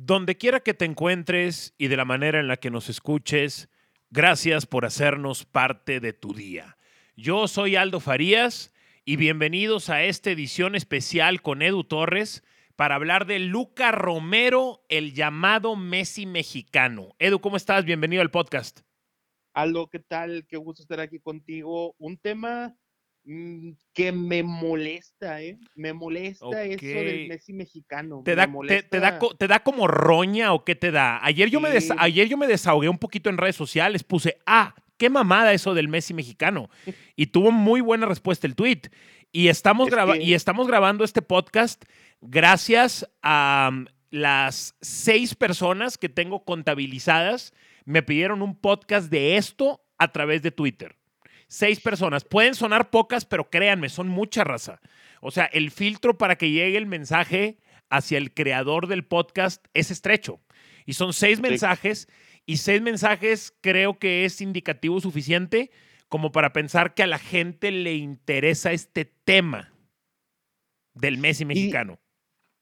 Donde quiera que te encuentres y de la manera en la que nos escuches, gracias por hacernos parte de tu día. Yo soy Aldo Farías y bienvenidos a esta edición especial con Edu Torres para hablar de Luca Romero, el llamado Messi mexicano. Edu, ¿cómo estás? Bienvenido al podcast. Aldo, ¿qué tal? Qué gusto estar aquí contigo. Un tema que me molesta, ¿eh? Me molesta eso del Messi mexicano. ¿Te da, te, da, ¿Te da, como roña o qué te da? Ayer yo, me ayer yo me desahogué un poquito en redes sociales, puse, ah, qué mamada eso del Messi mexicano. Y tuvo muy buena respuesta el tweet. Y estamos, y estamos grabando este podcast gracias a mm, las seis personas que tengo contabilizadas. Me pidieron un podcast de esto a través de Twitter seis personas. Pueden sonar pocas, pero créanme, son mucha raza. O sea, el filtro para que llegue el mensaje hacia el creador del podcast es estrecho. Y son seis mensajes, y seis mensajes creo que es indicativo suficiente como para pensar que a la gente le interesa este tema del Messi mexicano.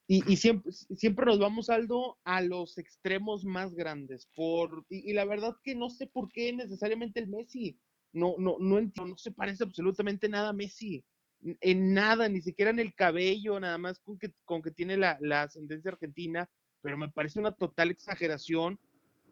Y, siempre, siempre nos vamos, Aldo, a los extremos más grandes. Por, y, y, la verdad que no sé por qué necesariamente el Messi no, no, no entiendo, no se parece absolutamente nada a Messi. En nada, ni siquiera en el cabello, nada más con que, con que tiene la, ascendencia argentina, pero me parece una total exageración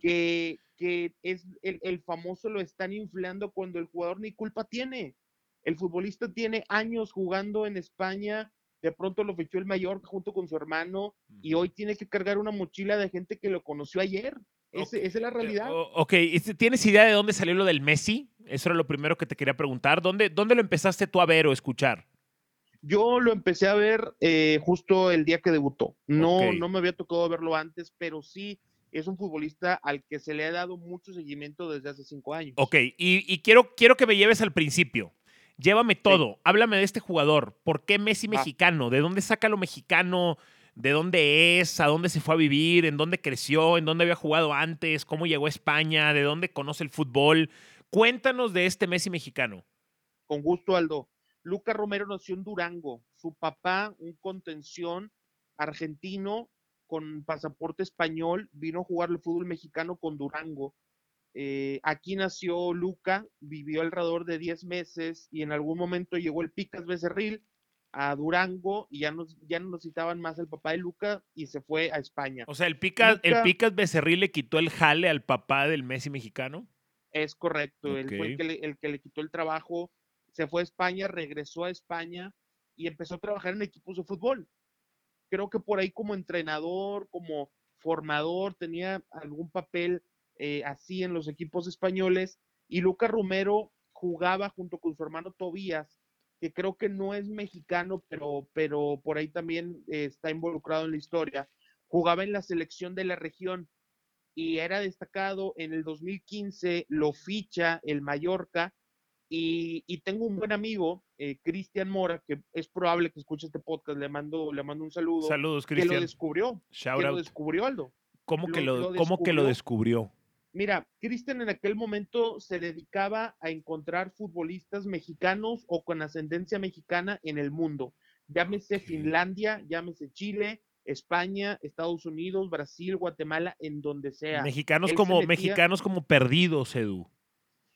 que, que es el, famoso lo están inflando cuando el jugador ni culpa tiene. El futbolista tiene años jugando en España, de pronto lo fichó el mayor junto con su hermano y hoy tiene que cargar una mochila de gente que lo conoció ayer. Esa es la realidad. Ok, ¿tienes idea de dónde salió lo del Messi? Eso era lo primero que te quería preguntar. ¿Dónde, dónde lo empezaste tú a ver o escuchar? Yo lo empecé a ver eh, justo el día que debutó. No, no me había tocado verlo antes, pero sí es un futbolista al que se le ha dado mucho seguimiento desde hace cinco años. Ok, y, quiero, quiero que me lleves al principio. Llévame todo. Háblame de este jugador. ¿Por qué Messi ah. mexicano? ¿De dónde saca lo mexicano? ¿De dónde es? ¿A dónde se fue a vivir? ¿En dónde creció? ¿En dónde había jugado antes? ¿Cómo llegó a España? ¿De dónde conoce el fútbol? Cuéntanos de este Messi mexicano. Con gusto, Aldo. Luca Romero nació en Durango. Su papá, un contención argentino con pasaporte español, vino a jugar el fútbol mexicano con Durango. Eh, aquí nació Luca, vivió alrededor de 10 meses y en algún momento llegó el Picas Becerril a Durango y ya, nos, ya no necesitaban más el papá de Luca y se fue a España. O sea, el Picas, el Picas Becerril le quitó el jale al papá del Messi mexicano. Es correcto, él fue el que, le, el que le quitó el trabajo, se fue a España, regresó a España y empezó a trabajar en equipos de fútbol. Creo que por ahí como entrenador, como formador, tenía algún papel eh, así en los equipos españoles. Y Lucas Romero jugaba junto con su hermano Tobías, que creo que no es mexicano, pero, pero por ahí también eh, está involucrado en la historia. Jugaba en la selección de la región y era destacado. En el 2015 lo ficha el Mallorca y, tengo un buen amigo, eh, Cristian Mora, que es probable que escuche este podcast, le mando, le mando un saludo. Saludos, Cristian. Que lo descubrió. Shout que lo descubrió, Aldo. ¿Cómo, que, lo, ¿cómo que lo descubrió? Mira, Cristian en aquel momento se dedicaba a encontrar futbolistas mexicanos o con ascendencia mexicana en el mundo. Llámese Finlandia, llámese Chile, España, Estados Unidos, Brasil, Guatemala, en donde sea. Mexicanos como mexicanos como perdidos, Edu.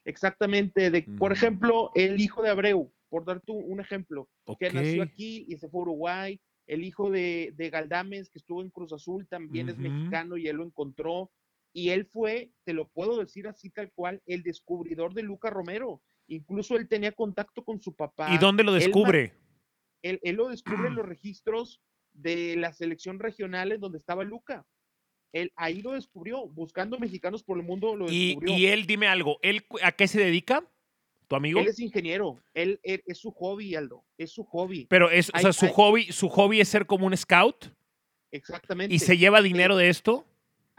Exactamente, de, por ejemplo, el hijo de Abreu, por dar tú un ejemplo, que nació aquí y se fue a Uruguay, el hijo de, de Galdames, que estuvo en Cruz Azul, también es mexicano y él lo encontró, y él fue, te lo puedo decir así tal cual, el descubridor de Luca Romero. Incluso él tenía contacto con su papá. ¿Y dónde lo descubre? Él, él, lo descubre en los registros de la selección regional en donde estaba Luca. Él ahí lo descubrió, buscando mexicanos por el mundo lo descubrió. Y, él, dime algo, ¿él a qué se dedica? ¿Tu amigo? Él es ingeniero, él, es su hobby, Aldo, es su hobby. Pero es, o sea, su hobby, su hobby es ser como un scout. Exactamente. ¿Y se lleva dinero de esto?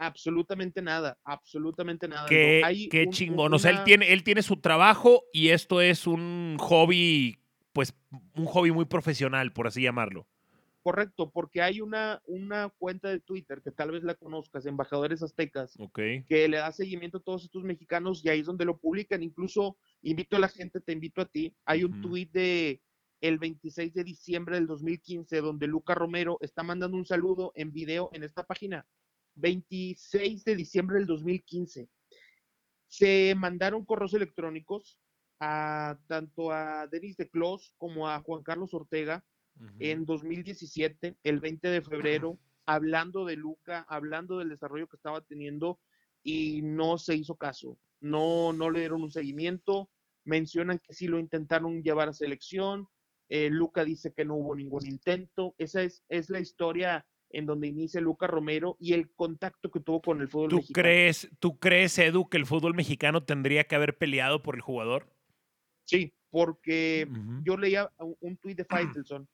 Absolutamente nada, absolutamente nada. Qué, qué chingón. O sea, él tiene, él tiene su trabajo y esto es un hobby, pues, un hobby muy profesional, por así llamarlo. Correcto, porque hay una, una cuenta de Twitter que tal vez la conozcas, Embajadores Aztecas, que le da seguimiento a todos estos mexicanos y ahí es donde lo publican. Incluso invito a la gente, te invito a ti. Hay un tweet de el 26 de diciembre del 2015 donde Luca Romero está mandando un saludo en video en esta página 26 de diciembre del 2015. Se mandaron correos electrónicos a tanto a Denis de Clos como a Juan Carlos Ortega en 2017, el 20 de febrero, hablando de Luca, hablando del desarrollo que estaba teniendo y no se hizo caso. No, no le dieron un seguimiento. Mencionan que sí lo intentaron llevar a selección. Eh, Luca dice que no hubo ningún intento. Esa es, es la historia en donde inicia Luca Romero y el contacto que tuvo con el fútbol ¿Tú mexicano. Crees, ¿Tú crees, Edu, que el fútbol mexicano tendría que haber peleado por el jugador? Sí, porque yo leía un, tuit de Faitelson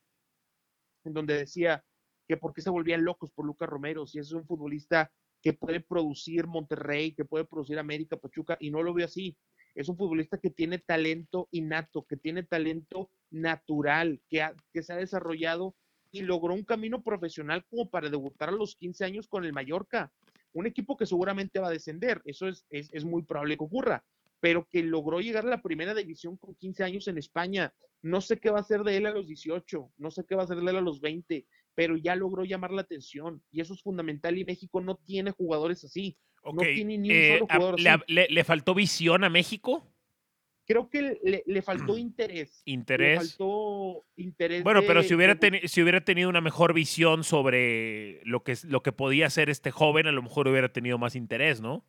en donde decía que por qué se volvían locos por Luca Romero, si es un futbolista que puede producir Monterrey, que puede producir América, Pachuca, y no lo veo así. Es un futbolista que tiene talento innato, que tiene talento natural, que, que se ha desarrollado y logró un camino profesional como para debutar a los 15 años con el Mallorca. Un equipo que seguramente va a descender, eso es, es, es muy probable que ocurra, pero que logró llegar a la primera división con 15 años en España. No sé qué va a hacer de él a los 18, no sé qué va a hacer de él a los 20, pero ya logró llamar la atención y eso es fundamental y México no tiene jugadores así. No tiene ni un eh, solo jugador así. Le, le, faltó visión a México? Creo que le, le faltó interés. Interés. Le faltó interés. Bueno, de, pero si hubiera, de... si hubiera tenido una mejor visión sobre lo que, lo que podía hacer este joven, a lo mejor hubiera tenido más interés, ¿no?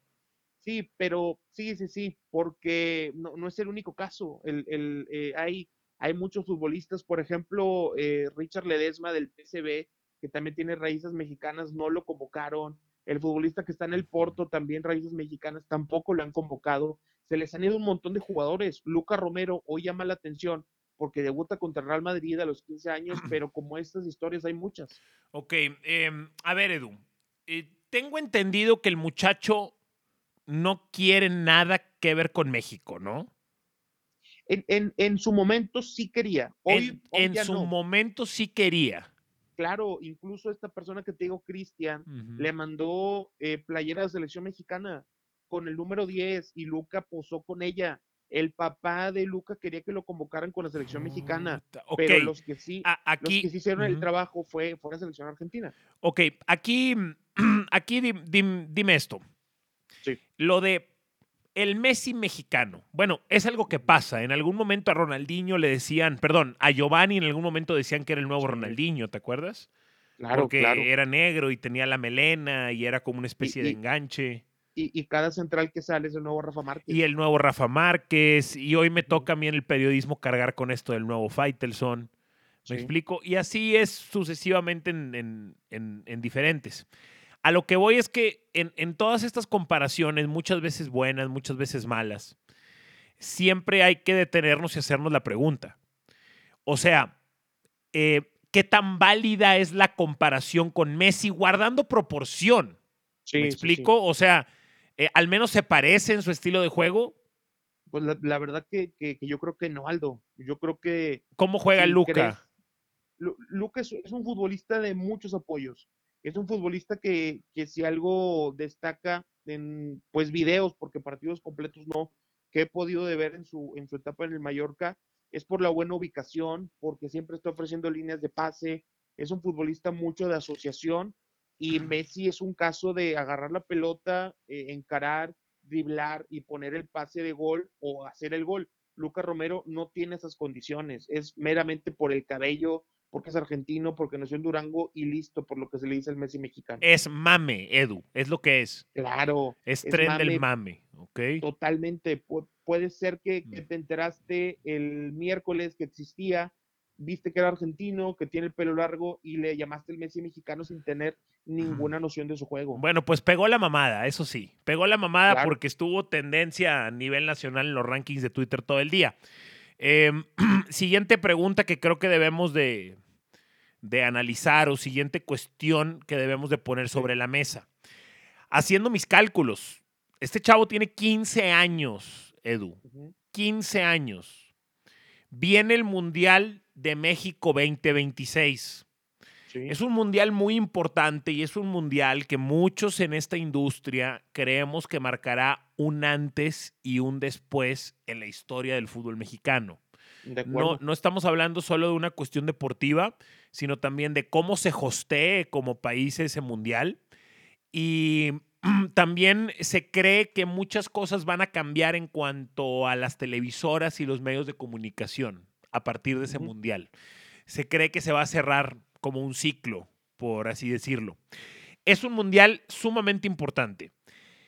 Sí, pero sí, sí, sí, porque no, no es el único caso. El, el, eh, hay, hay muchos futbolistas, por ejemplo, eh, Richard Ledesma del PSV, que también tiene raíces mexicanas, no lo convocaron. El futbolista que está en el Porto, también raíces mexicanas, tampoco lo han convocado. Se les han ido un montón de jugadores. Luca Romero hoy llama la atención porque debuta contra Real Madrid a los 15 años, pero como estas historias hay muchas. Ok, eh, a ver, Edu, eh, tengo entendido que el muchacho no quiere nada que ver con México, ¿no? En, en, en su momento sí quería. Hoy, en, hoy en su no. momento sí quería. Claro, incluso esta persona que te digo, Cristian, Uh -huh. le mandó eh, playera de selección mexicana con el número 10 y Luca posó con ella. El papá de Luca quería que lo convocaran con la selección mexicana, okay. pero los que sí, A aquí, los que sí hicieron uh -huh. el trabajo fue, fue la selección argentina. Ok, aquí, aquí dim, dim, dime esto. Sí. Lo de el Messi mexicano. Bueno, es algo que pasa. En algún momento a Ronaldinho le decían, perdón, a Giovanni en algún momento decían que era el nuevo. Ronaldinho, ¿te acuerdas? Claro, Porque claro. era negro y tenía la melena y era como una especie Y- de enganche. Y, y cada central que sale es el nuevo Rafa Márquez. Y el nuevo Rafa Márquez. Y hoy me toca a mí en el periodismo cargar con esto del nuevo Faitelson. ¿Me Sí. explico? Y así es sucesivamente en, en- en- en diferentes. A lo que voy es que en, en todas estas comparaciones, muchas veces buenas, muchas veces malas, siempre hay que detenernos y hacernos la pregunta. O sea, eh, ¿qué tan válida es la comparación con Messi guardando proporción? Sí, ¿Me explico? sí. O sea, eh, al menos se parece en su estilo de juego. Pues la, la verdad que, que- que yo creo que no, Aldo. Yo creo que ¿Cómo juega si Luca? crees- Luca es, es un futbolista de muchos apoyos. Es un futbolista que, que si algo destaca en pues videos, porque partidos completos no, que he podido de ver en su, en su etapa en el Mallorca, es por la buena ubicación, porque siempre está ofreciendo líneas de pase, es un futbolista mucho de asociación y Messi es un caso de agarrar la pelota, eh, encarar, driblar y poner el pase de gol o hacer el gol. Luca Romero no tiene esas condiciones, es meramente por el cabello, porque es argentino, porque nació en Durango y listo, por lo que se le dice el Messi mexicano. Es mame, Edu. Es lo que es. Claro, Es, Es tren mame. del mame. ¿Ok? totalmente. Pu- puede ser que, que Mm. te enteraste el miércoles que existía, viste que era argentino, que tiene el pelo largo y le llamaste el Messi mexicano sin tener ninguna noción de su juego. Bueno, pues pegó la mamada, eso sí. Pegó la mamada Claro. porque estuvo tendencia a nivel nacional en los rankings de Twitter todo el día. Eh, siguiente pregunta que creo que debemos de, de analizar o siguiente cuestión que debemos de poner sobre la mesa. Haciendo mis cálculos, este chavo tiene 15 años, Edu. Ujú. 15 años. Viene el Mundial de México 2026. Sí. Es un mundial muy importante y es un mundial que muchos en esta industria creemos que marcará un antes y un después en la historia del fútbol mexicano. de No, no estamos hablando solo de una cuestión deportiva, sino también de cómo se hostee como país ese mundial Y también se cree que muchas cosas van a cambiar en cuanto a las televisoras y los medios de comunicación a partir de ese mundial. Se cree que se va a cerrar como un ciclo, por así decirlo. Es un mundial sumamente importante.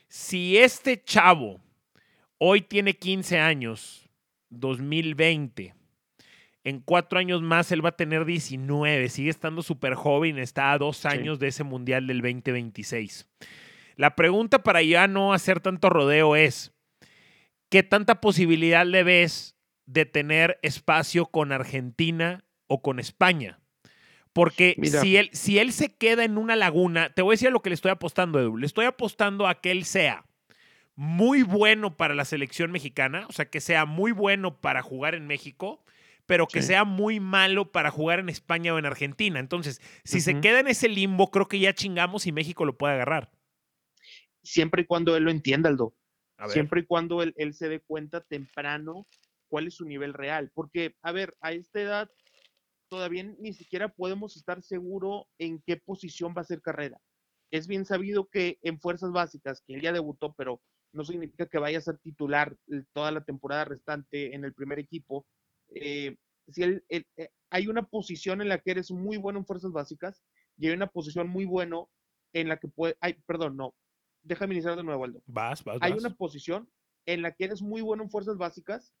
Si este chavo hoy tiene 15 años, 2020, en cuatro años más él va a tener 19, sigue estando súper joven, está a dos años de ese mundial del 2026. La pregunta para ya no hacer tanto rodeo es, ¿qué tanta posibilidad le ves de tener espacio con Argentina o con España? Porque si él, si él se queda en una laguna, te voy a decir lo que le estoy apostando, Edu. Le estoy apostando a que él sea muy bueno para la selección mexicana, o sea, que sea muy bueno para jugar en México, pero que sea muy malo para jugar en España o en Argentina. Entonces, si se queda en ese limbo, creo que ya chingamos y México lo puede agarrar siempre y cuando él lo entienda, Aldo. Siempre y cuando él, se dé cuenta temprano cuál es su nivel real. Porque, a ver, a esta edad todavía ni siquiera podemos estar seguros en qué posición va a ser carrera. Es bien sabido que en fuerzas básicas, que él ya debutó, pero no significa que vaya a ser titular toda la temporada restante en el primer equipo. Eh, si él, eh, hay una posición en la que eres muy bueno en fuerzas básicas y hay una posición muy bueno en la que puede, ay, perdón, no, déjame iniciar de nuevo, Aldo. Vas, vas, Hay una posición en la que eres muy bueno en fuerzas básicas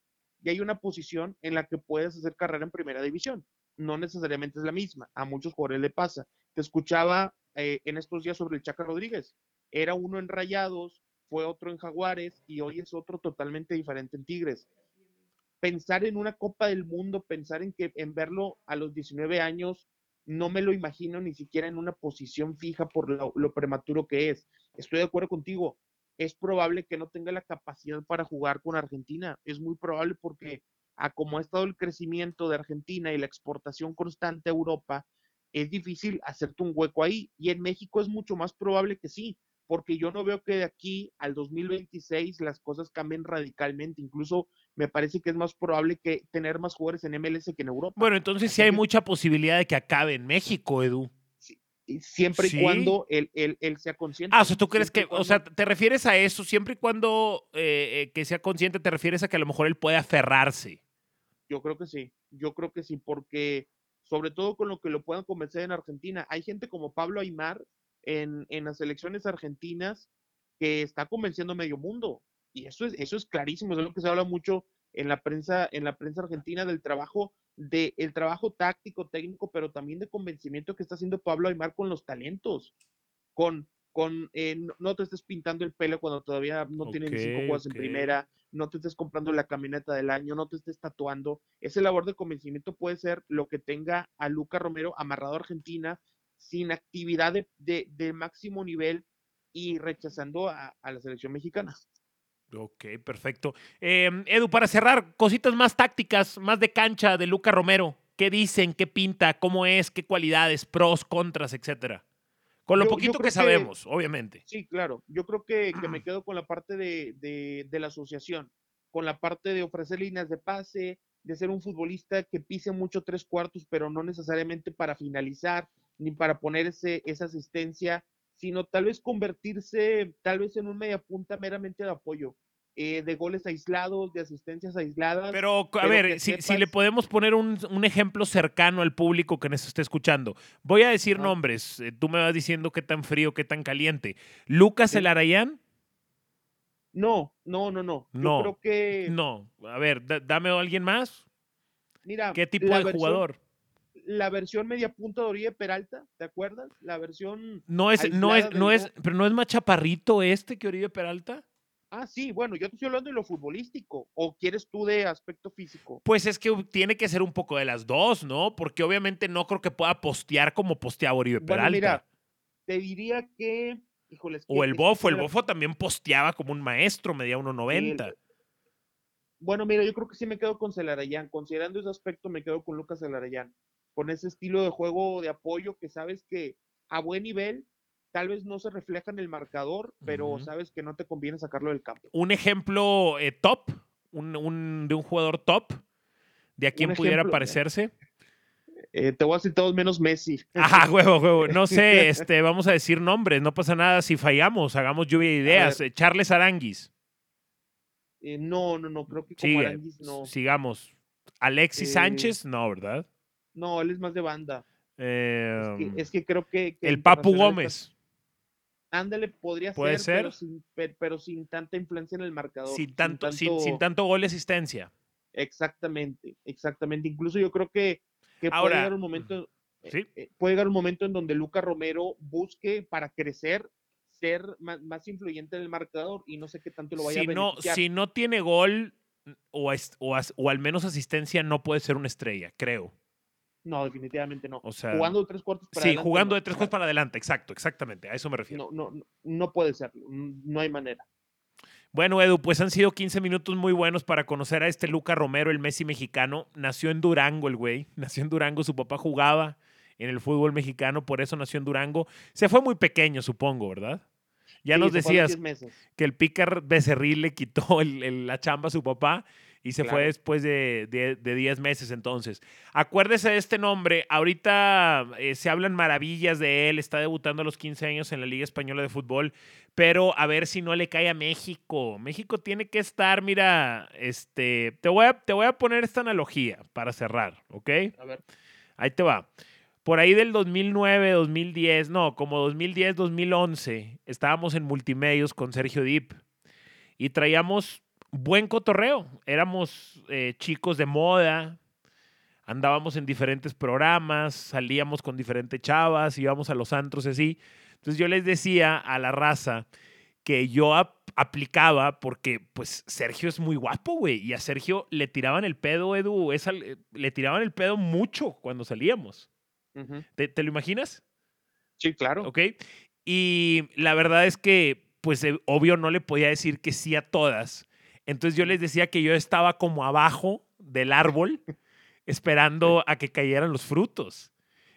y hay una posición en la que puedes hacer carrera en primera división. No necesariamente es la misma. A muchos jugadores le pasa. Te escuchaba eh, en estos días sobre el Chaca Rodríguez. Era uno en Rayados, fue otro en Jaguares y hoy es otro totalmente diferente en Tigres. Pensar en una Copa del Mundo, pensar en que en verlo a los 19 años no me lo imagino ni siquiera en una posición fija por lo, prematuro que es. Estoy de acuerdo contigo. Es probable que no tenga la capacidad para jugar con Argentina. Es muy probable porque a como ha estado el crecimiento de Argentina y la exportación constante a Europa, es difícil hacerte un hueco ahí. Y en México es mucho más probable que sí, porque yo no veo que de aquí al 2026 las cosas cambien radicalmente. Incluso me parece que es más probable que tener más jugadores en MLS que en Europa. Bueno, entonces sí hay mucha posibilidad de que acabe en México, Edu. Siempre y cuando él, sea consciente. Ah, o sea, tú crees que, o sea, te refieres a eso, siempre y cuando eh, eh, que sea consciente, te refieres a que a lo mejor él puede aferrarse. Yo creo que sí, yo creo que sí, porque sobre todo con lo que lo puedan convencer en Argentina, hay gente como Pablo Aymar, en, las elecciones argentinas que está convenciendo a medio mundo. Y eso es, eso es clarísimo, es lo que se habla mucho en la prensa, en la prensa argentina del trabajo, de el trabajo táctico, técnico, pero también de convencimiento que está haciendo Pablo Aymar con los talentos, con, con eh, no te estés pintando el pelo cuando todavía no tienen cinco juegos en primera, no te estés comprando la camioneta del año, no te estés tatuando. Ese labor de convencimiento puede ser lo que tenga a Luca Romero amarrado a Argentina sin actividad de, máximo nivel y rechazando a, la selección mexicana. Ok, perfecto. Em, Edu, para cerrar, cositas más tácticas, más de cancha de Luca Romero. ¿Qué dicen? ¿Qué pinta? ¿Cómo es? ¿Qué cualidades? ¿Pros, contras, etcétera? Con lo poquito que sabemos, obviamente. Sí, claro. Yo creo que, me quedo con la parte de, de, la asociación, con la parte de ofrecer líneas de pase, de ser un futbolista que pise mucho tres cuartos, pero no necesariamente para finalizar, ni para poner esa asistencia, sino tal vez convertirse tal vez en un media punta meramente de apoyo. Eh, de goles aislados, de asistencias aisladas. Pero, a ver, si, le podemos poner un, ejemplo cercano al público que nos esté escuchando. Voy a decir nombres. Eh, tú me vas diciendo qué tan frío, qué tan caliente. ¿Lucas El Arayán? No, no, no, no. no, creo que. No. A ver, dame a alguien más. Mira. ¿Qué tipo de jugador? La versión media punta de Oribe Peralta, ¿te acuerdas? La versión. No es, no es, no es, pero no es más chaparrito este que Oribe Peralta. Ah, sí, bueno, yo te estoy hablando de lo futbolístico. ¿O quieres tú de aspecto físico? Pues es que tiene que ser un poco de las dos, ¿no? Porque obviamente no creo que pueda postear como posteaba Oribe Peralta. mira, te diría que. Híjoles, o el Bofo, el Bofo también posteaba como un maestro, medía 1.90. Bueno, mira, yo creo que sí me quedo con Celarayán. Considerando ese aspecto, me quedo con Lucas Celarayán con ese estilo de juego de apoyo que sabes que a buen nivel tal vez no se refleja en el marcador, pero sabes que no te conviene sacarlo del campo. Un ejemplo eh, top, un, de un jugador top, de a quién pudiera parecerse. Eh, te voy a decir todos menos Messi. Ajá, huevo, huevo. No sé, este, vamos a decir nombres, no pasa nada si fallamos, hagamos lluvia de ideas. Eh, Charles Aranguis. Eh, no, no, no, creo que como Aranguis no. Sigamos. Alexis Sánchez, no, ¿verdad? No, él es más de banda. Em, es, que, creo que. el Papu Gómez. Ándale, podría ¿Puede ser, Pero, sin, tanta influencia en el marcador. Sin tanto, sin tanto... gol de asistencia. Exactamente, exactamente. Incluso yo creo que, puede llegar un momento. Eh, eh, puede llegar un momento en donde Luca Romero busque para crecer ser más, influyente en el marcador y no sé qué tanto lo vaya a beneficiar. si no tiene gol o, o, al menos asistencia, no puede ser una estrella, creo. No, definitivamente no. O sea, jugando de tres cuartos para adelante. Sí, jugando de tres cuartos para adelante, exacto, exactamente, a eso me refiero. No, no, no puede ser, no hay manera. Bueno, Edu, pues han sido 15 minutos muy buenos para conocer a este Luca Romero, el Messi mexicano. Nació en Durango el güey, nació en Durango, su papá jugaba en el fútbol mexicano, por eso nació en Durango. Se fue muy pequeño, supongo, ¿verdad? Ya nos decías que el Pícar Becerril le quitó la chamba a su papá y se fue después de 10 meses entonces. Acuérdese de este nombre, ahorita eh, se hablan maravillas de él, está debutando a los 15 años en la Liga Española de Fútbol, pero a ver si no le cae a México. México tiene que estar, mira, este, te voy a, te voy a poner esta analogía para cerrar, ¿ok? A ver. Ahí te va. Por ahí del 2009, 2010, no, como 2010, 2011, estábamos en multimedios con Sergio Dip y traíamos buen cotorreo. Éramos eh, chicos de moda, andábamos en diferentes programas, salíamos con diferentes chavas, íbamos a los antros así. Entonces yo les decía a la raza que yo aplicaba porque pues Sergio es muy guapo, güey, y a Sergio le tiraban el pedo, Edu, esa, le tiraban el pedo mucho cuando salíamos. ¿Te, lo imaginas? Sí, claro. Ok. Y la verdad es que, pues, eh, obvio, no le podía decir que sí a todas. Entonces yo les decía que yo estaba como abajo del árbol esperando a que cayeran los frutos.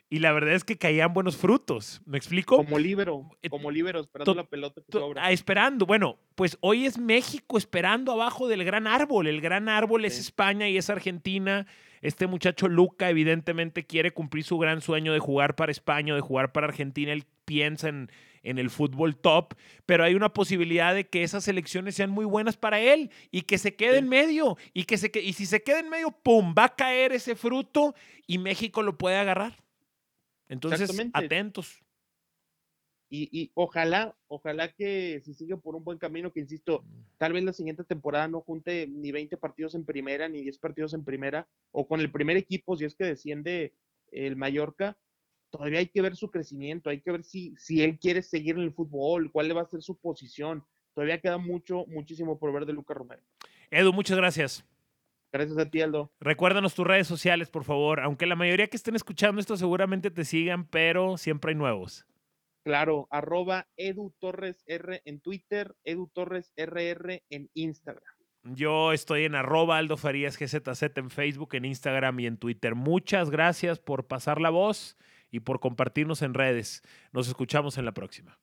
Y la verdad es que caían buenos frutos. ¿Me explico? Como libero, eh, como libero, esperando la pelota que sobra. Ah, esperando. Bueno, pues hoy es México esperando abajo del gran árbol. El gran árbol es España y es Argentina. Este muchacho Luca evidentemente quiere cumplir su gran sueño de jugar para España, de jugar para Argentina. Él piensa en, en el fútbol top, pero hay una posibilidad de que esas elecciones sean muy buenas para él y que se quede en medio. Y, que se, y si se queda en medio, ¡pum! Va a caer ese fruto y México lo puede agarrar. Entonces, atentos. Y, ojalá, ojalá que si sigue por un buen camino, que insisto, mm. tal vez la siguiente temporada no junte ni 20 partidos en primera, ni 10 partidos en primera, o con el primer equipo, si es que desciende el Mallorca, todavía hay que ver su crecimiento, hay que ver si, si él quiere seguir en el fútbol, cuál va a ser su posición. Todavía queda mucho, muchísimo por ver de Lucas Romero. Edu, muchas gracias. Gracias a ti, Aldo. Recuérdanos tus redes sociales, por favor. Aunque la mayoría que estén escuchando esto seguramente te sigan, pero siempre hay nuevos. Claro, arroba Edu Torres R en Twitter, Edu Torres RR en Instagram. Yo estoy en arroba Aldo Farías GZZ en Facebook, en Instagram y en Twitter. Muchas gracias por pasar la voz y por compartirnos en redes. Nos escuchamos en la próxima.